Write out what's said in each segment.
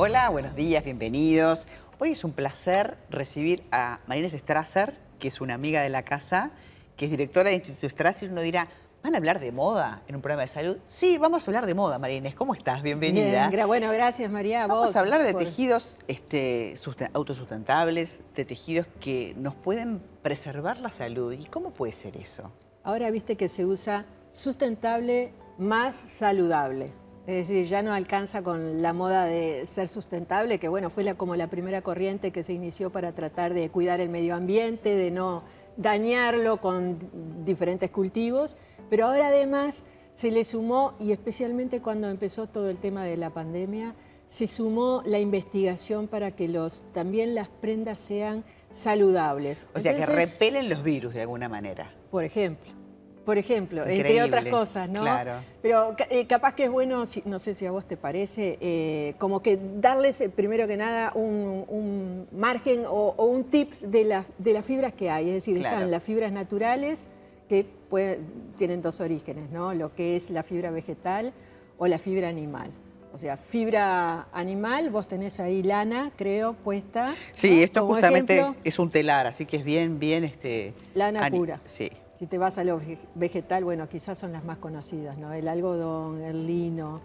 Hola, buenos días, bienvenidos. Hoy es un placer recibir a Marines Strasser, que es una amiga de la casa, que es directora del Instituto Strasser. Uno dirá, ¿van a hablar de moda en un programa de salud? Sí, vamos a hablar de moda, Marines. ¿Cómo estás? Bienvenida. Bien, bueno, gracias María. Vamos a hablar de tejidos este, autosustentables, de tejidos que nos pueden preservar la salud. ¿Y cómo puede ser eso? Ahora viste que se usa sustentable más saludable. Es decir, ya no alcanza con la moda de ser sustentable, que bueno, fue la, como la primera corriente que se inició para tratar de cuidar el medio ambiente, de no dañarlo con diferentes cultivos, pero ahora además se le sumó, y especialmente cuando empezó todo el tema de la pandemia, se sumó la investigación para que los, también las prendas sean saludables. O sea, que repelen los virus de alguna manera. Por ejemplo por ejemplo, entre otras cosas, ¿no? Claro. Pero eh, capaz que es bueno, no sé si a vos te parece, eh, como que darles eh, primero que nada un, margen o, un tips de, las fibras que hay. Es decir, están las fibras naturales que tienen dos orígenes, ¿no? Lo que es la fibra vegetal o la fibra animal. O sea, fibra animal, vos tenés ahí lana, creo, puesta. Sí, esto justamente es un telar, así que es bien, bien este. Lana pura. Sí. Si te vas a lo vegetal, bueno, quizás son las más conocidas, ¿no? El algodón, el lino,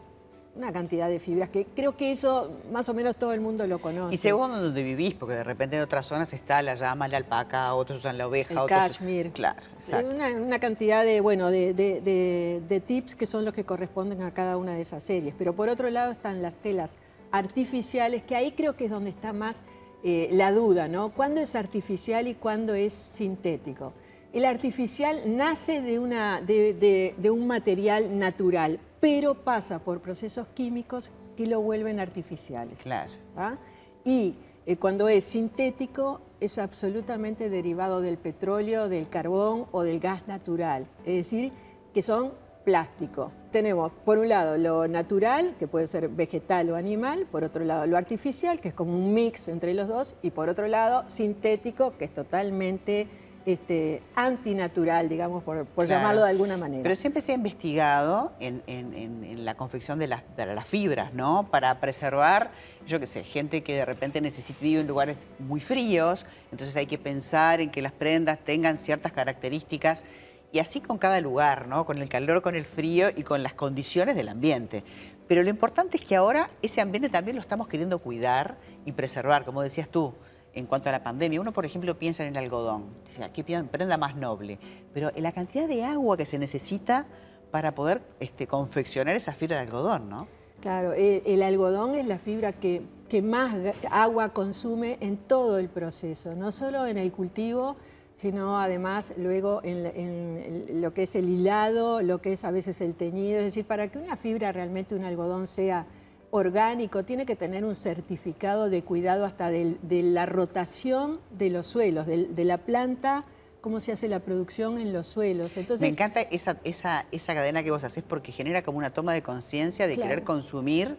una cantidad de fibras que creo que eso más o menos todo el mundo lo conoce. Y según donde vivís, porque de repente en otras zonas está la llama, la alpaca, otros usan la oveja. El otros... cashmere. Claro, exacto. Una, una cantidad de, bueno, de, tips que son los que corresponden a cada una de esas series. Pero por otro lado están las telas artificiales, que ahí creo que es donde está más eh, la duda, ¿no? ¿Cuándo es artificial y cuándo es sintético? El artificial nace de, una, de, un material natural, pero pasa por procesos químicos que lo vuelven artificiales. Claro. ¿ah? Y eh, cuando es sintético, es absolutamente derivado del petróleo, del carbón o del gas natural. Es decir, que son plásticos. Tenemos, por un lado, lo natural, que puede ser vegetal o animal, por otro lado, lo artificial, que es como un mix entre los dos, y por otro lado, sintético, que es totalmente este, antinatural, digamos, por, llamarlo de alguna manera. Pero siempre se ha investigado en, la confección de las, fibras, ¿no? Para preservar, yo qué sé, gente que de repente necesita vivir en lugares muy fríos, entonces hay que pensar en que las prendas tengan ciertas características y así con cada lugar, ¿no? Con el calor, con el frío y con las condiciones del ambiente. Pero lo importante es que ahora ese ambiente también lo estamos queriendo cuidar y preservar, como decías tú en cuanto a la pandemia. Uno, por ejemplo, piensa en el algodón, qué prenda más noble, pero en la cantidad de agua que se necesita para poder este, confeccionar esa fibra de algodón, ¿no? Claro, el, algodón es la fibra que, más agua consume en todo el proceso, no solo en el cultivo, sino además luego en, en, lo que es el hilado, lo que es a veces el teñido, es decir, para que una fibra realmente, un algodón sea orgánico, tiene que tener un certificado de cuidado hasta de, la rotación de los suelos, de, la planta, cómo se hace la producción en los suelos. Entonces, Me encanta esa, esa, esa cadena que vos haces porque genera como una toma de conciencia de querer consumir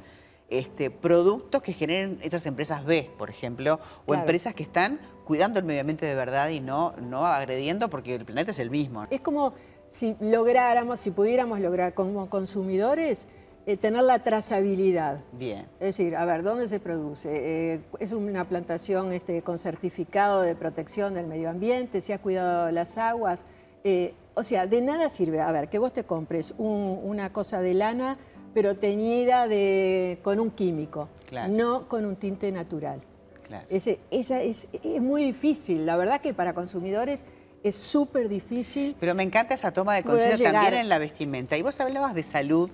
este, productos que generen esas empresas B, por ejemplo, o empresas que están cuidando el medio ambiente de verdad y no, no agrediendo porque el planeta es el mismo. Es como si lográramos, si pudiéramos lograr como consumidores eh, tener la trazabilidad. Bien. Es decir, a ver, ¿dónde se produce? Eh, es una plantación este, con certificado de protección del medio ambiente, se ha cuidado las aguas. Eh, o sea, de nada sirve, a ver, que vos te compres una cosa de lana, pero teñida de, con un químico, no con un tinte natural. Claro. Ese, esa es, es muy difícil, la verdad que para consumidores es súper difícil. Pero me encanta esa toma de conciencia también en la vestimenta. Y vos hablabas de salud,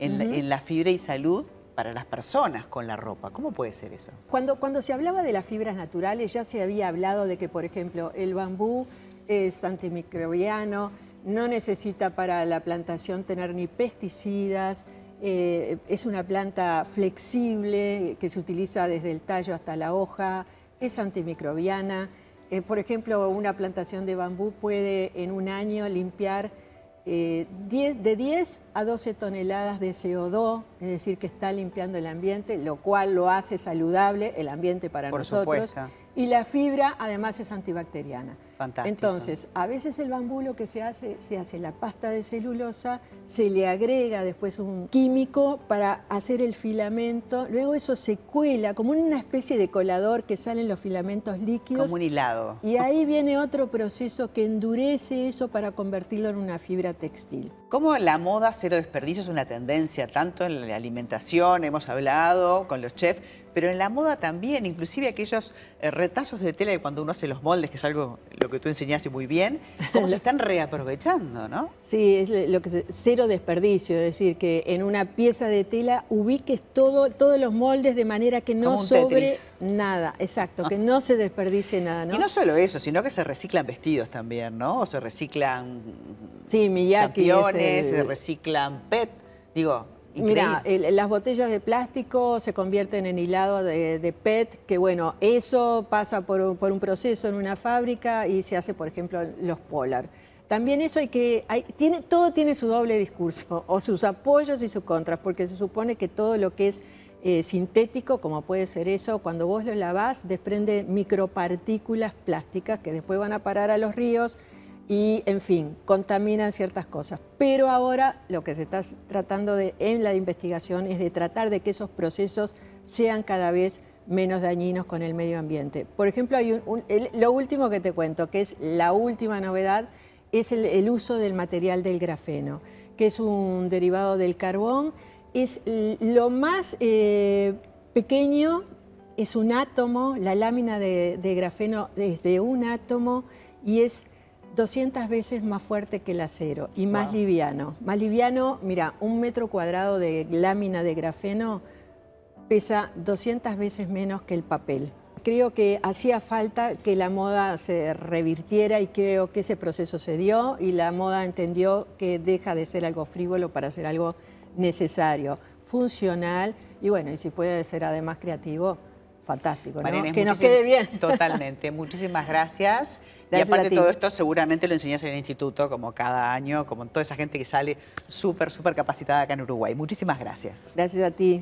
en, la, fibra y salud para las personas con la ropa. ¿Cómo puede ser eso? Cuando, cuando se hablaba de las fibras naturales ya se había hablado de que, por ejemplo, el bambú es antimicrobiano, no necesita para la plantación tener ni pesticidas, eh, es una planta flexible que se utiliza desde el tallo hasta la hoja, es antimicrobiana. Eh, por ejemplo, una plantación de bambú puede en un año limpiar eh, de 10 a 12 toneladas de CO2, es decir, que está limpiando el ambiente, lo cual lo hace saludable el ambiente para nosotros. y la fibra además es antibacteriana. Fantástico. Entonces, a veces el bambú lo que se hace, se hace la pasta de celulosa, se le agrega después un químico para hacer el filamento, luego eso se cuela como una especie de colador que salen los filamentos líquidos. Como un hilado. Y ahí viene otro proceso que endurece eso para convertirlo en una fibra textil. ¿Cómo la moda cero desperdicio es una tendencia tanto en la alimentación, hemos hablado con los chefs, pero en la moda también, inclusive aquellos eh, retazos de tela de cuando uno hace los moldes, que es algo lo que tú enseñaste muy bien, cómo se están reaprovechando, ¿no? Sí, es lo que se, cero desperdicio, es decir, que en una pieza de tela ubiques todo, todos los moldes de manera que no sobre Tetris. nada, exacto, que no se desperdicie nada, ¿no? Y no solo eso, sino que se reciclan vestidos también, ¿no? O se reciclan sí, championes, el- se reciclan PET, digo, Mira, las botellas de plástico se convierten en hilado de, de PET, que bueno, eso pasa por, un- por un proceso en una fábrica y se hace, por ejemplo, los Polar. También eso hay que, hay- tiene, todo tiene su doble discurso, o sus apoyos y sus contras, porque se supone que todo lo que es eh, sintético, como puede ser eso, cuando vos lo lavás, desprende micropartículas plásticas que después van a parar a los ríos y, en fin, contaminan ciertas cosas. Pero ahora lo que se está tratando de, en la investigación es de tratar de que esos procesos sean cada vez menos dañinos con el medio ambiente. Por ejemplo, hay lo último que te cuento, que es la última novedad, es el, uso del material del grafeno, que es un derivado del carbón. Es lo más eh, pequeño, es un átomo, la lámina de, de grafeno es de un átomo y es 200 veces más fuerte que el acero y más Wow. liviano. Más liviano, mira, un metro cuadrado de lámina de grafeno pesa 200 veces menos que el papel. Creo que hacía falta que la moda se revirtiera y creo que ese proceso se dio y la moda entendió que deja de ser algo frívolo para ser algo necesario, funcional y bueno, y si puede ser además creativo, fantástico, que nos quede bien. Totalmente, muchísimas gracias. Gracias y aparte ti. todo esto seguramente lo enseñas en el instituto, como cada año, como toda esa gente que sale súper, súper capacitada acá en Uruguay. Muchísimas gracias. Gracias a ti.